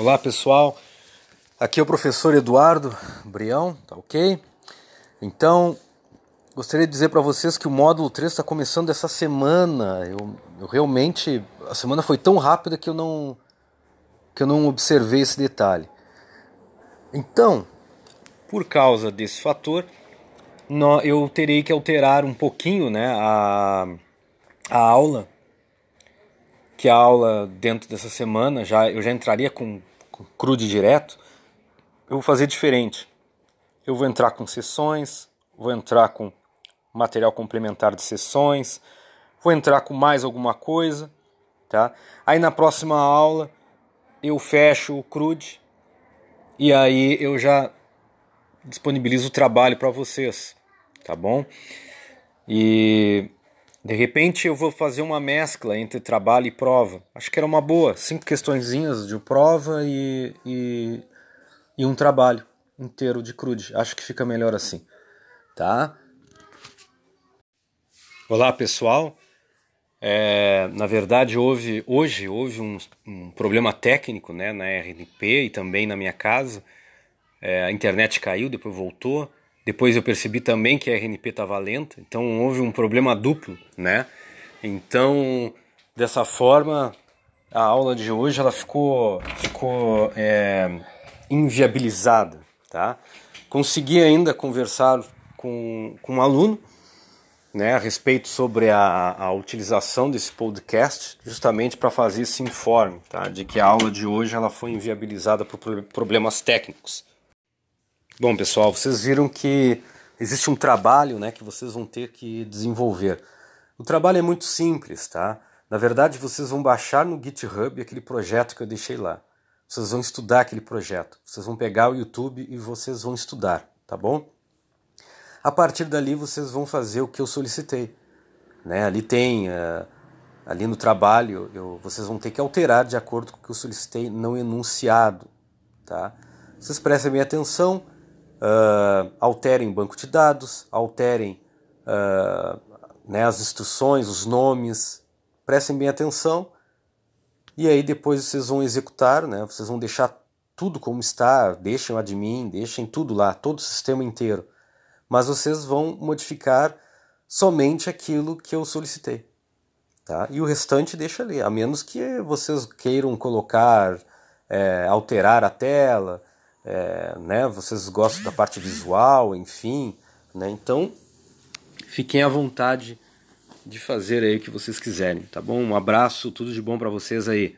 Olá pessoal, aqui é o professor Eduardo Brião, tá ok? Então, gostaria de dizer para vocês que o módulo 3 está começando essa semana. Eu, eu, realmente, a semana foi tão rápida que eu não que eu não observei esse detalhe. Então, por causa desse fator, eu terei que alterar um pouquinho né, a, a aula que a aula dentro dessa semana já eu já entraria com, com crude direto, eu vou fazer diferente. Eu vou entrar com sessões, vou entrar com material complementar de sessões, vou entrar com mais alguma coisa, tá? Aí na próxima aula eu fecho o crude e aí eu já disponibilizo o trabalho para vocês, tá bom? E de repente eu vou fazer uma mescla entre trabalho e prova. Acho que era uma boa. Cinco questõezinhas de prova e, e, e um trabalho inteiro de crude. Acho que fica melhor assim. Tá? Olá pessoal. É, na verdade houve hoje houve um, um, problema técnico né, na RNP e também na minha casa. É, a internet caiu, depois voltou. Depois eu percebi também que a RNP estava lenta, então houve um problema duplo, né? Então, dessa forma, a aula de hoje ela ficou, ficou é, inviabilizada, tá? Consegui ainda conversar com, com um aluno, né, a respeito sobre a, a utilização desse podcast, justamente para fazer esse informe, tá? De que a aula de hoje ela foi inviabilizada por problemas técnicos. Bom, pessoal, vocês viram que existe um trabalho né, que vocês vão ter que desenvolver. O trabalho é muito simples, tá? Na verdade, vocês vão baixar no GitHub aquele projeto que eu deixei lá. Vocês vão estudar aquele projeto. Vocês vão pegar o YouTube e vocês vão estudar, tá bom? A partir dali, vocês vão fazer o que eu solicitei. Né? Ali tem, uh, ali no trabalho, eu, vocês vão ter que alterar de acordo com o que eu solicitei, não enunciado, tá? Vocês prestem bem atenção uh, alterem banco de dados, alterem uh, né, as instruções, os nomes, prestem bem atenção e aí depois vocês vão executar, né, vocês vão deixar tudo como está, deixem o admin, deixem tudo lá, todo o sistema inteiro, mas vocês vão modificar somente aquilo que eu solicitei. Tá? E o restante deixa ali, a menos que vocês queiram colocar, é, alterar a tela, é, né? Vocês gostam da parte visual, enfim, né? Então, fiquem à vontade de fazer aí o que vocês quiserem, tá bom? Um abraço, tudo de bom para vocês aí.